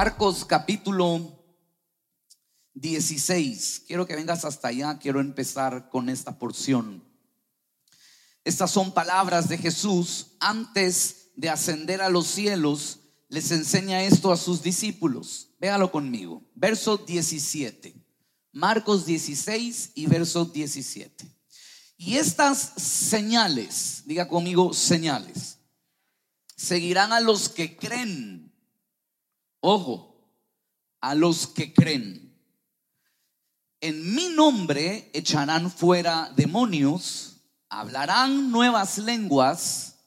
Marcos capítulo 16. Quiero que vengas hasta allá, quiero empezar con esta porción. Estas son palabras de Jesús antes de ascender a los cielos. Les enseña esto a sus discípulos. Véalo conmigo. Verso 17. Marcos 16 y verso 17. Y estas señales, diga conmigo señales, seguirán a los que creen. Ojo, a los que creen. En mi nombre echarán fuera demonios, hablarán nuevas lenguas,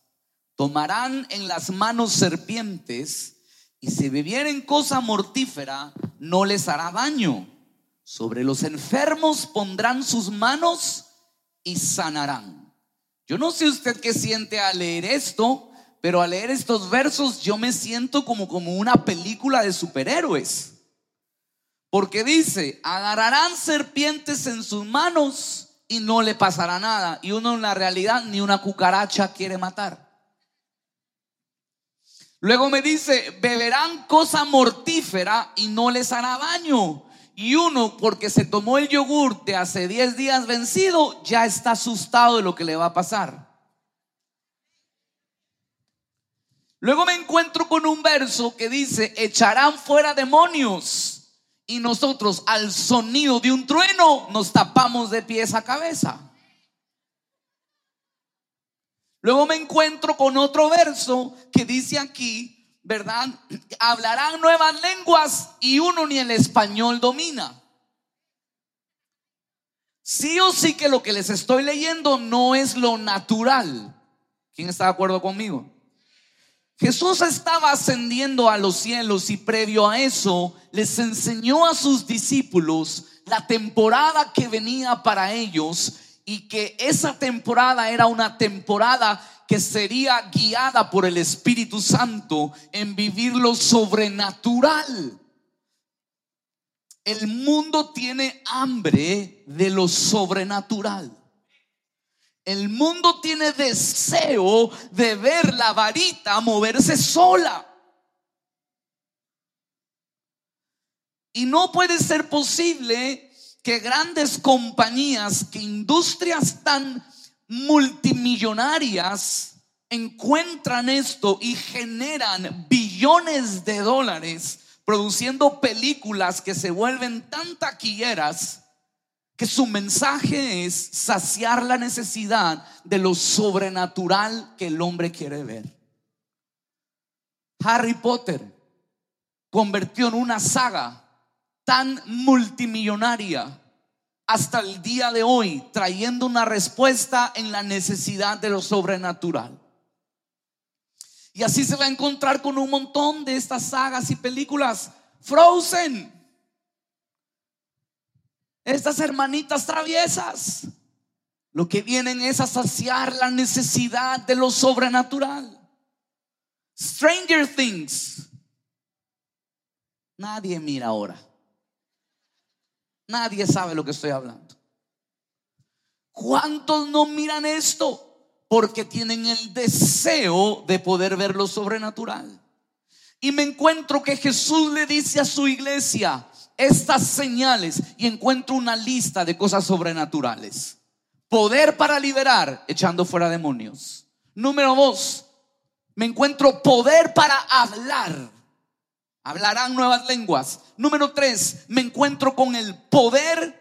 tomarán en las manos serpientes, y si bebieren cosa mortífera, no les hará daño. Sobre los enfermos pondrán sus manos y sanarán. Yo no sé usted qué siente al leer esto, pero al leer estos versos yo me siento como, como una película de superhéroes. Porque dice, agarrarán serpientes en sus manos y no le pasará nada. Y uno en la realidad ni una cucaracha quiere matar. Luego me dice, beberán cosa mortífera y no les hará daño. Y uno, porque se tomó el yogur de hace 10 días vencido, ya está asustado de lo que le va a pasar. Luego me encuentro con un verso que dice, echarán fuera demonios. Y nosotros al sonido de un trueno nos tapamos de pies a cabeza. Luego me encuentro con otro verso que dice aquí, ¿verdad? Hablarán nuevas lenguas y uno ni el español domina. Sí o sí que lo que les estoy leyendo no es lo natural. ¿Quién está de acuerdo conmigo? Jesús estaba ascendiendo a los cielos y previo a eso les enseñó a sus discípulos la temporada que venía para ellos y que esa temporada era una temporada que sería guiada por el Espíritu Santo en vivir lo sobrenatural. El mundo tiene hambre de lo sobrenatural. El mundo tiene deseo de ver la varita moverse sola. Y no puede ser posible que grandes compañías, que industrias tan multimillonarias encuentran esto y generan billones de dólares produciendo películas que se vuelven tan taquilleras que su mensaje es saciar la necesidad de lo sobrenatural que el hombre quiere ver. Harry Potter convirtió en una saga tan multimillonaria hasta el día de hoy, trayendo una respuesta en la necesidad de lo sobrenatural. Y así se va a encontrar con un montón de estas sagas y películas. Frozen. Estas hermanitas traviesas. Lo que vienen es a saciar la necesidad de lo sobrenatural. Stranger Things. Nadie mira ahora. Nadie sabe lo que estoy hablando. ¿Cuántos no miran esto? Porque tienen el deseo de poder ver lo sobrenatural. Y me encuentro que Jesús le dice a su iglesia estas señales y encuentro una lista de cosas sobrenaturales. Poder para liberar echando fuera demonios. Número dos, me encuentro poder para hablar hablarán nuevas lenguas. Número tres, me encuentro con el poder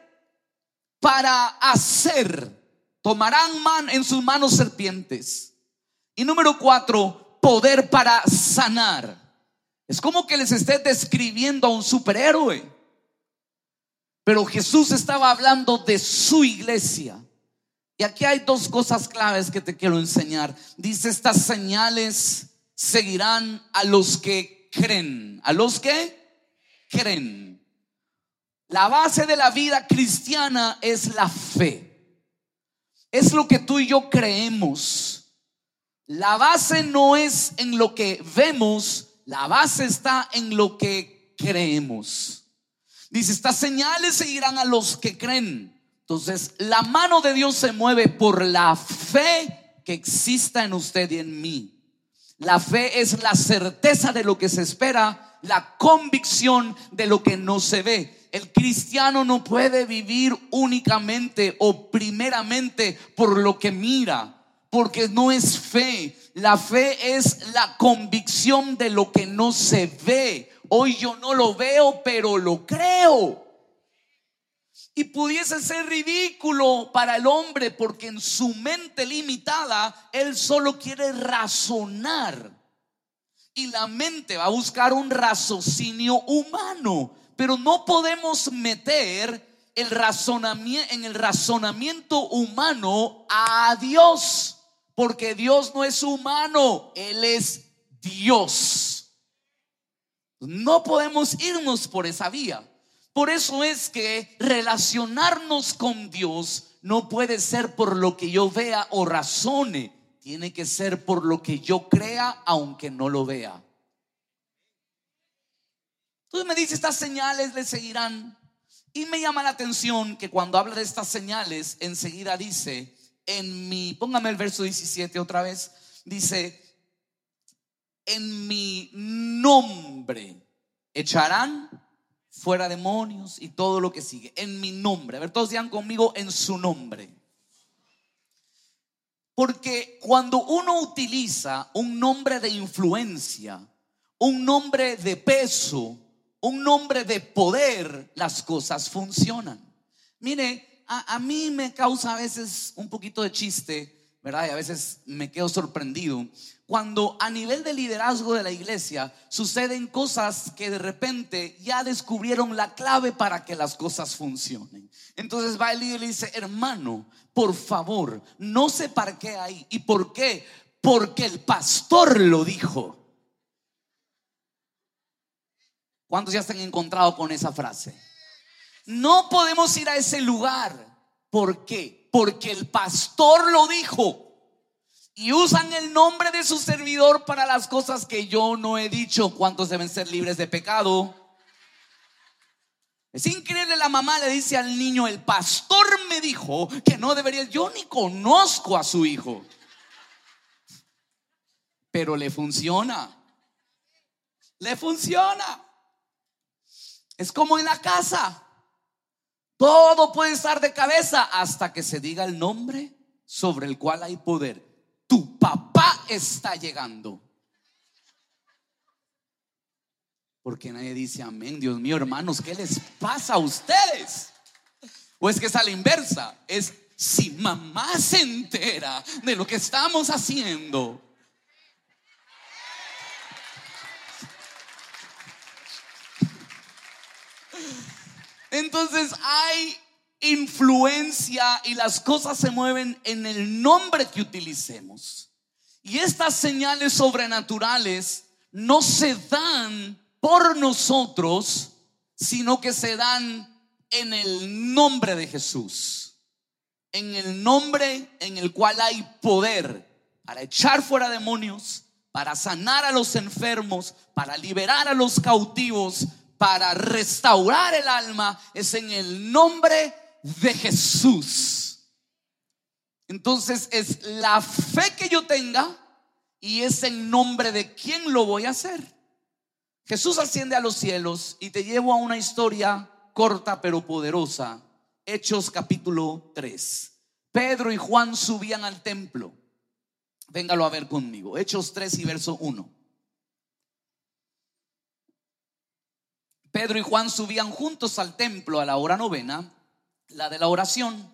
para hacer. Tomarán man en sus manos serpientes. Y número cuatro, poder para sanar. Es como que les esté describiendo a un superhéroe. Pero Jesús estaba hablando de su iglesia. Y aquí hay dos cosas claves que te quiero enseñar. Dice, estas señales seguirán a los que creen. ¿A los que creen? La base de la vida cristiana es la fe. Es lo que tú y yo creemos. La base no es en lo que vemos, la base está en lo que creemos. Dice, estas señales seguirán a los que creen. Entonces, la mano de Dios se mueve por la fe que exista en usted y en mí. La fe es la certeza de lo que se espera la convicción de lo que no se ve. El cristiano no puede vivir únicamente o primeramente por lo que mira, porque no es fe. La fe es la convicción de lo que no se ve. Hoy yo no lo veo, pero lo creo. Y pudiese ser ridículo para el hombre porque en su mente limitada él solo quiere razonar. Y la mente va a buscar un raciocinio humano. Pero no podemos meter el razonamiento, en el razonamiento humano a Dios. Porque Dios no es humano, Él es Dios. No podemos irnos por esa vía. Por eso es que relacionarnos con Dios no puede ser por lo que yo vea o razone, tiene que ser por lo que yo crea aunque no lo vea. Entonces me dice, estas señales le seguirán. Y me llama la atención que cuando habla de estas señales, enseguida dice, en mi, póngame el verso 17 otra vez, dice, en mi nombre echarán fuera demonios y todo lo que sigue. En mi nombre. A ver, todos digan conmigo en su nombre. Porque cuando uno utiliza un nombre de influencia, un nombre de peso, un nombre de poder, las cosas funcionan. Mire, a, a mí me causa a veces un poquito de chiste ¿verdad? Y a veces me quedo sorprendido cuando a nivel de liderazgo de la iglesia suceden cosas que de repente ya descubrieron la clave para que las cosas funcionen. Entonces va el líder y le dice, hermano, por favor, no se parque ahí. ¿Y por qué? Porque el pastor lo dijo. ¿Cuántos ya se han encontrado con esa frase? No podemos ir a ese lugar. ¿Por qué? porque el pastor lo dijo. Y usan el nombre de su servidor para las cosas que yo no he dicho. ¿Cuántos deben ser libres de pecado? Es increíble, la mamá le dice al niño, el pastor me dijo que no debería, yo ni conozco a su hijo. Pero le funciona. Le funciona. Es como en la casa. Todo puede estar de cabeza hasta que se diga el nombre sobre el cual hay poder. Tu papá está llegando. Porque nadie dice amén, Dios mío, hermanos, ¿qué les pasa a ustedes? O es que es a la inversa, es si mamá se entera de lo que estamos haciendo, Entonces hay influencia y las cosas se mueven en el nombre que utilicemos. Y estas señales sobrenaturales no se dan por nosotros, sino que se dan en el nombre de Jesús. En el nombre en el cual hay poder para echar fuera demonios, para sanar a los enfermos, para liberar a los cautivos, para restaurar el alma es en el nombre de Jesús. Entonces es la fe que yo tenga y es en nombre de quién lo voy a hacer. Jesús asciende a los cielos y te llevo a una historia corta pero poderosa. Hechos capítulo 3. Pedro y Juan subían al templo. Véngalo a ver conmigo. Hechos 3 y verso 1. Pedro y Juan subían juntos al templo a la hora novena, la de la oración,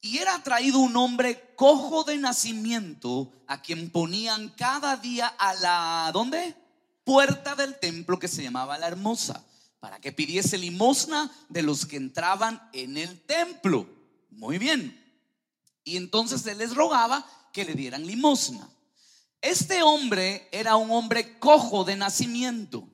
y era traído un hombre cojo de nacimiento a quien ponían cada día a la, ¿dónde? Puerta del templo que se llamaba la hermosa, para que pidiese limosna de los que entraban en el templo. Muy bien. Y entonces él les rogaba que le dieran limosna. Este hombre era un hombre cojo de nacimiento.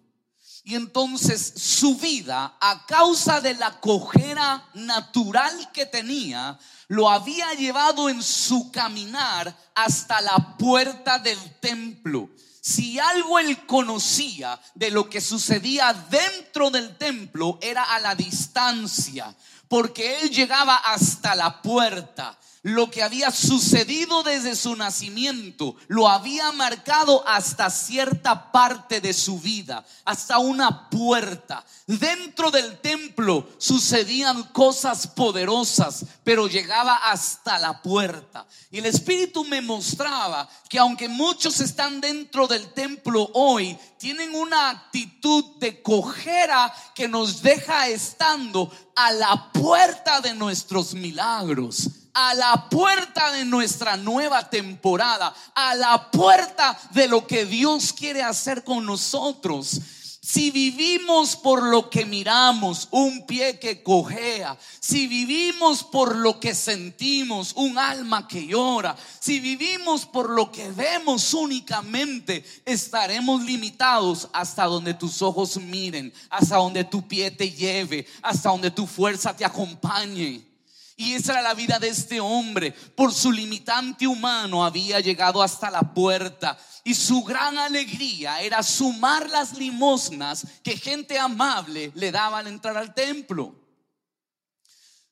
Y entonces su vida, a causa de la cojera natural que tenía, lo había llevado en su caminar hasta la puerta del templo. Si algo él conocía de lo que sucedía dentro del templo era a la distancia, porque él llegaba hasta la puerta. Lo que había sucedido desde su nacimiento lo había marcado hasta cierta parte de su vida, hasta una puerta. Dentro del templo sucedían cosas poderosas, pero llegaba hasta la puerta. Y el Espíritu me mostraba que aunque muchos están dentro del templo hoy, tienen una actitud de cojera que nos deja estando a la puerta de nuestros milagros a la puerta de nuestra nueva temporada, a la puerta de lo que Dios quiere hacer con nosotros. Si vivimos por lo que miramos, un pie que cojea, si vivimos por lo que sentimos, un alma que llora, si vivimos por lo que vemos únicamente, estaremos limitados hasta donde tus ojos miren, hasta donde tu pie te lleve, hasta donde tu fuerza te acompañe. Y esa era la vida de este hombre. Por su limitante humano había llegado hasta la puerta. Y su gran alegría era sumar las limosnas que gente amable le daba al entrar al templo.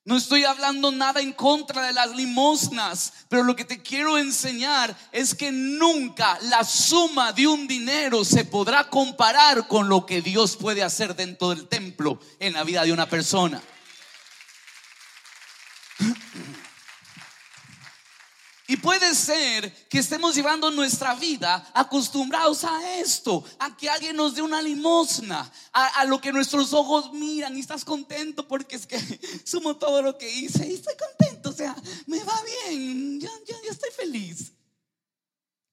No estoy hablando nada en contra de las limosnas, pero lo que te quiero enseñar es que nunca la suma de un dinero se podrá comparar con lo que Dios puede hacer dentro del templo en la vida de una persona. Y puede ser que estemos llevando nuestra vida acostumbrados a esto, a que alguien nos dé una limosna, a, lo que nuestros ojos miran y estás contento porque es que sumo todo lo que hice y estoy contento, o sea, me va bien, ya, ya estoy feliz.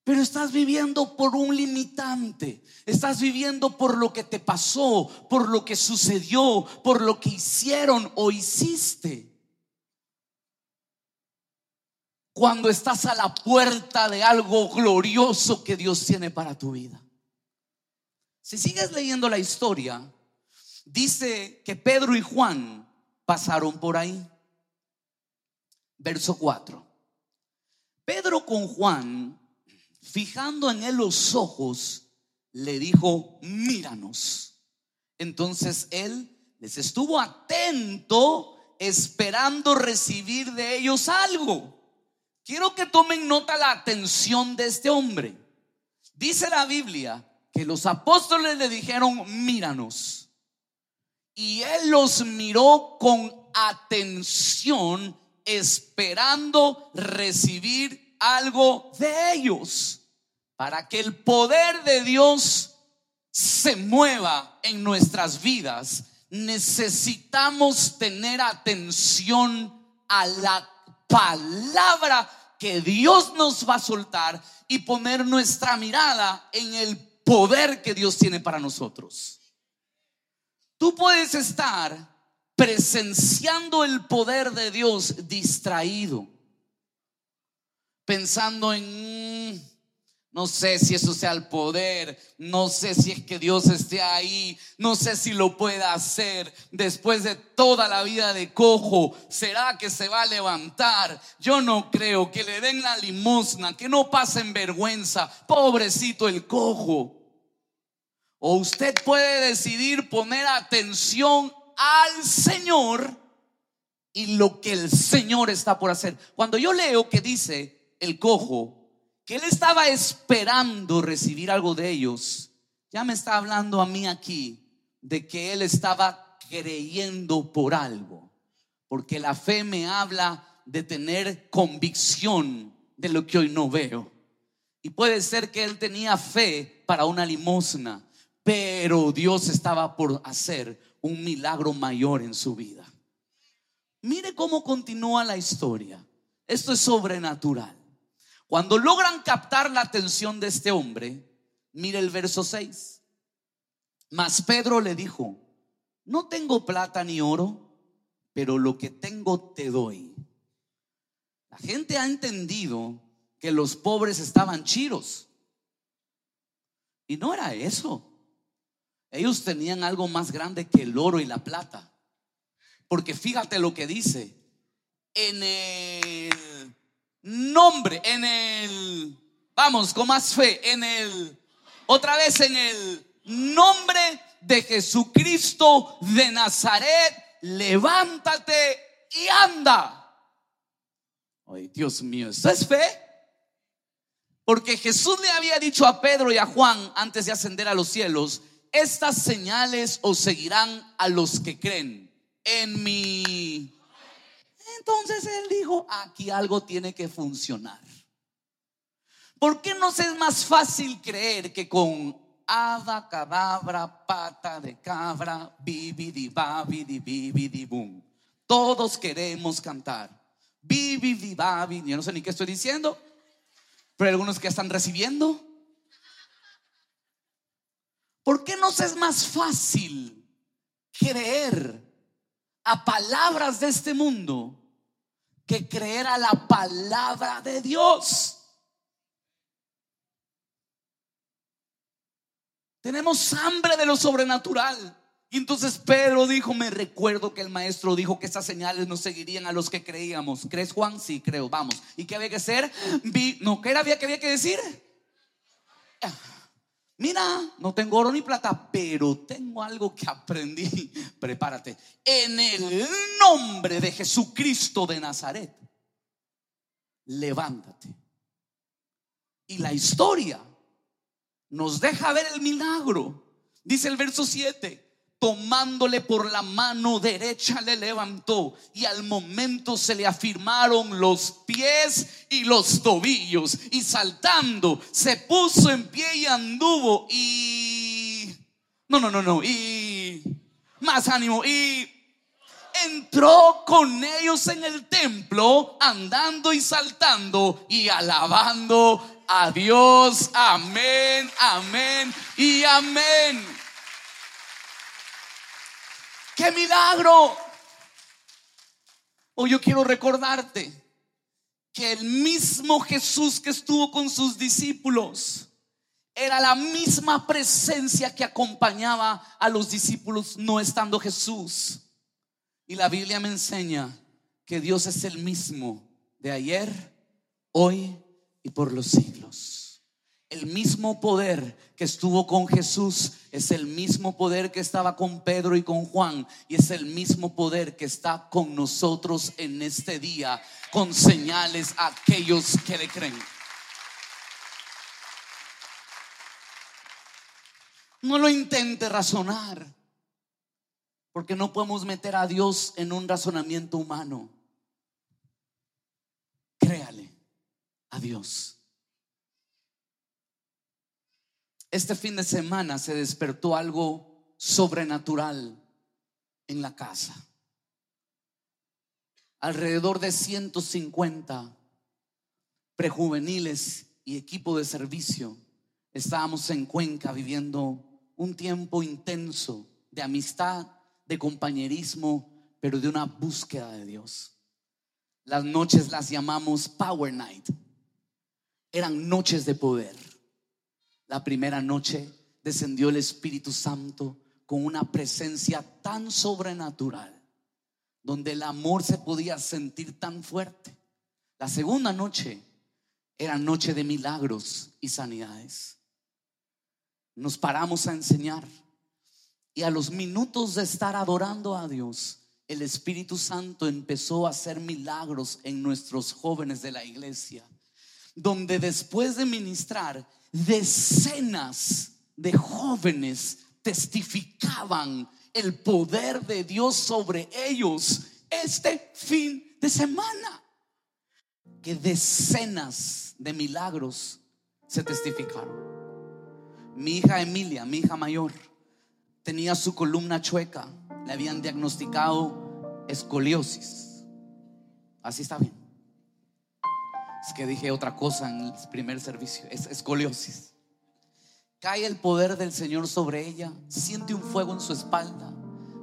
Pero estás viviendo por un limitante, estás viviendo por lo que te pasó, por lo que sucedió, por lo que hicieron o hiciste. Cuando estás a la puerta de algo glorioso que Dios tiene para tu vida. Si sigues leyendo la historia, dice que Pedro y Juan pasaron por ahí. Verso 4. Pedro con Juan, fijando en él los ojos, le dijo, míranos. Entonces él les estuvo atento, esperando recibir de ellos algo. Quiero que tomen nota la atención de este hombre. Dice la Biblia que los apóstoles le dijeron, míranos. Y él los miró con atención, esperando recibir algo de ellos, para que el poder de Dios se mueva en nuestras vidas. Necesitamos tener atención a la palabra que Dios nos va a soltar y poner nuestra mirada en el poder que Dios tiene para nosotros. Tú puedes estar presenciando el poder de Dios distraído, pensando en no sé si eso sea el poder, no sé si es que Dios esté ahí, no sé si lo pueda hacer después de toda la vida de cojo. ¿Será que se va a levantar? Yo no creo que le den la limosna, que no pasen vergüenza. Pobrecito el cojo. O usted puede decidir poner atención al Señor y lo que el Señor está por hacer. Cuando yo leo que dice el cojo, que él estaba esperando recibir algo de ellos, ya me está hablando a mí aquí de que él estaba creyendo por algo. Porque la fe me habla de tener convicción de lo que hoy no veo. Y puede ser que él tenía fe para una limosna, pero Dios estaba por hacer un milagro mayor en su vida. Mire cómo continúa la historia. Esto es sobrenatural. Cuando logran captar la atención de este hombre, mire el verso 6. Mas Pedro le dijo, no tengo plata ni oro, pero lo que tengo te doy. La gente ha entendido que los pobres estaban chiros. Y no era eso. Ellos tenían algo más grande que el oro y la plata. Porque fíjate lo que dice. En el nombre, en el, vamos, con más fe, en el, otra vez en el nombre de Jesucristo de Nazaret, levántate y anda. Ay, Dios mío, ¿esto es fe? Porque Jesús le había dicho a Pedro y a Juan antes de ascender a los cielos, estas señales os seguirán a los que creen en mi... Entonces él dijo, aquí algo tiene que funcionar. ¿Por qué nos es más fácil creer que con hada, cadabra, pata de cabra, bibidi, babidi, bibidi, boom? Todos queremos cantar. Bibidi, babidi, yo no sé ni qué estoy diciendo, pero algunos que están recibiendo. ¿Por qué nos es más fácil creer a palabras de este mundo que creer a la palabra de Dios? Tenemos hambre de lo sobrenatural. Y entonces Pedro dijo, me recuerdo que el maestro dijo que estas señales nos seguirían a los que creíamos. ¿Crees Juan? Sí, creo, vamos. ¿Y qué había que hacer? No, ¿qué era que había que decir? Mira, no tengo oro ni plata, pero tengo algo que aprendí. Prepárate. En el nombre de Jesucristo de Nazaret, levántate. Y la historia nos deja ver el milagro. Dice el verso 7 tomándole por la mano derecha le levantó y al momento se le afirmaron los pies y los tobillos y saltando se puso en pie y anduvo y no, no, no, no, y más ánimo y entró con ellos en el templo andando y saltando y alabando a Dios. Amén, amén y amén. ¡Qué milagro! Hoy yo quiero recordarte que el mismo Jesús que estuvo con sus discípulos era la misma presencia que acompañaba a los discípulos no estando Jesús. Y la Biblia me enseña que Dios es el mismo de ayer, hoy y por los siglos. El mismo poder que estuvo con Jesús es el mismo poder que estaba con Pedro y con Juan y es el mismo poder que está con nosotros en este día con señales a aquellos que le creen. No lo intente razonar, porque no podemos meter a Dios en un razonamiento humano. Créale a Dios. Este fin de semana se despertó algo sobrenatural en la casa. Alrededor de 150 prejuveniles y equipo de servicio estábamos en Cuenca viviendo un tiempo intenso de amistad, de compañerismo, pero de una búsqueda de Dios. Las noches las llamamos Power Night. Eran noches de poder la primera noche descendió el Espíritu Santo con una presencia tan sobrenatural, donde el amor se podía sentir tan fuerte. La segunda noche era noche de milagros y sanidades. Nos paramos a enseñar y a los minutos de estar adorando a Dios, el Espíritu Santo empezó a hacer milagros en nuestros jóvenes de la iglesia, donde después de ministrar decenas de jóvenes testificaban el poder de Dios sobre ellos este fin de semana. Que decenas de milagros se testificaron. Mi hija Emilia, mi hija mayor, tenía su columna chueca. Le habían diagnosticado escoliosis. Así está bien. Es que dije otra cosa en el primer servicio. Es escoliosis. Cae el poder del Señor sobre ella. Siente un fuego en su espalda.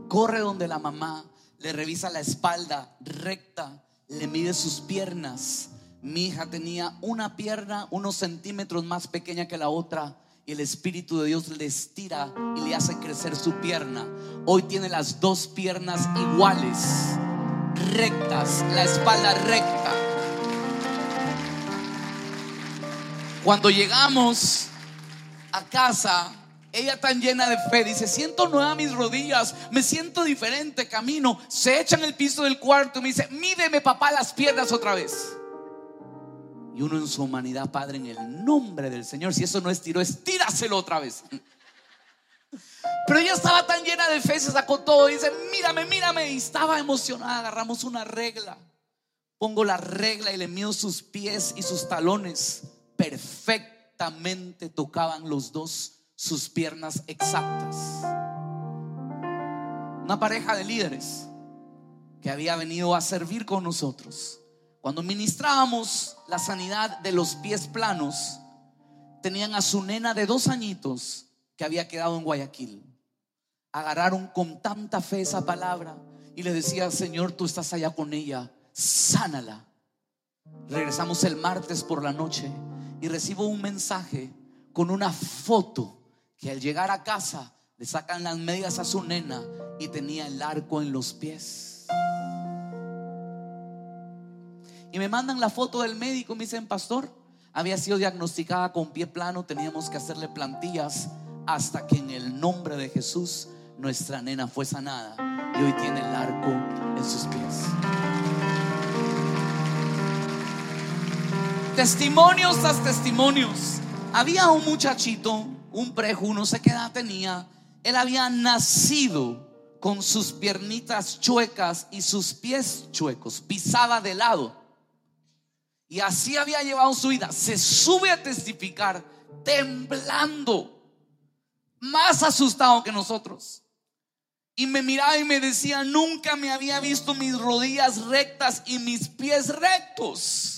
Corre donde la mamá. Le revisa la espalda recta. Le mide sus piernas. Mi hija tenía una pierna unos centímetros más pequeña que la otra. Y el Espíritu de Dios le estira y le hace crecer su pierna. Hoy tiene las dos piernas iguales. Rectas. La espalda recta Cuando llegamos a casa, ella tan llena de fe dice, siento nueva mis rodillas, me siento diferente, camino. Se echa en el piso del cuarto y me dice, mídeme papá las piernas otra vez. Y uno en su humanidad, Padre, en el nombre del Señor. Si eso no es tiro, estíraselo otra vez. Pero ella estaba tan llena de fe, se sacó todo y dice, mírame, mírame. Y estaba emocionada, agarramos una regla. Pongo la regla y le mido sus pies y sus talones. Perfectamente tocaban los dos sus piernas exactas. Una pareja de líderes que había venido a servir con nosotros. Cuando ministrábamos la sanidad de los pies planos, tenían a su nena de dos añitos que había quedado en Guayaquil. Agarraron con tanta fe esa palabra y le decía, Señor, tú estás allá con ella, sánala. Regresamos el martes por la noche y recibo un mensaje con una foto que al llegar a casa le sacan las medias a su nena y tenía el arco en los pies. Y me mandan la foto del médico, me dicen, pastor, había sido diagnosticada con pie plano, teníamos que hacerle plantillas hasta que en el nombre de Jesús nuestra nena fue sanada y hoy tiene el arco en sus pies. Testimonios tras testimonios. Había un muchachito, un preju, no sé qué edad tenía. Él había nacido con sus piernitas chuecas y sus pies chuecos, pisaba de lado. Y así había llevado su vida. Se sube a testificar temblando, más asustado que nosotros. Y me miraba y me decía, nunca me había visto mis rodillas rectas y mis pies rectos.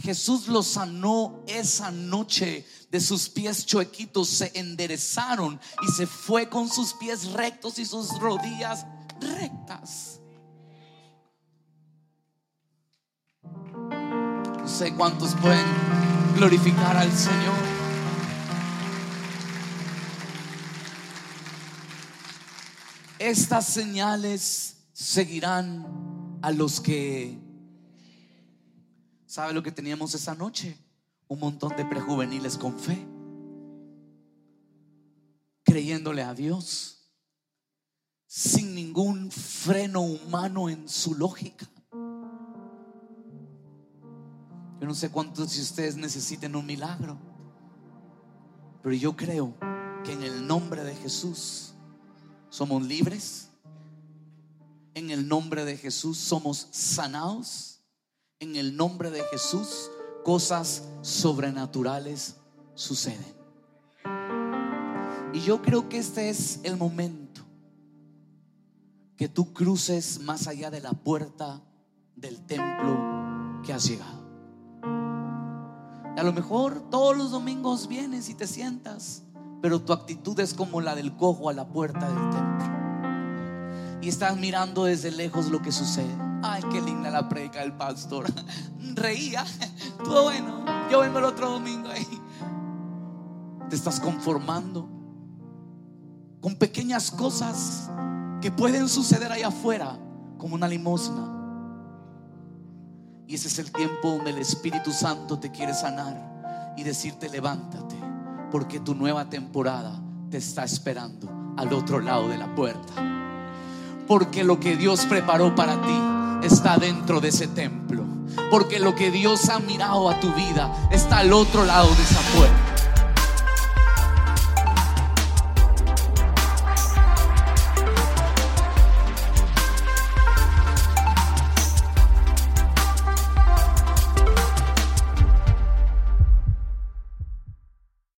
Jesús lo sanó esa noche de sus pies chuequitos, se enderezaron y se fue con sus pies rectos y sus rodillas rectas. No sé cuántos pueden glorificar al Señor. Estas señales seguirán a los que ¿Sabe lo que teníamos esa noche? Un montón de prejuveniles con fe, creyéndole a Dios, sin ningún freno humano en su lógica. Yo no sé cuántos de ustedes necesiten un milagro, pero yo creo que en el nombre de Jesús somos libres, en el nombre de Jesús somos sanados en el nombre de Jesús, cosas sobrenaturales suceden. Y yo creo que este es el momento que tú cruces más allá de la puerta del templo que has llegado. a lo mejor todos los domingos vienes y te sientas, pero tu actitud es como la del cojo a la puerta del templo. Y estás mirando desde lejos lo que sucede. Ay, qué linda la predica del pastor. Reía. Todo bueno. Yo vengo el otro domingo ahí. Te estás conformando con pequeñas cosas que pueden suceder allá afuera, como una limosna. Y ese es el tiempo donde el Espíritu Santo te quiere sanar y decirte levántate, porque tu nueva temporada te está esperando al otro lado de la puerta. Porque lo que Dios preparó para ti está dentro de ese templo. Porque lo que Dios ha mirado a tu vida está al otro lado de esa puerta.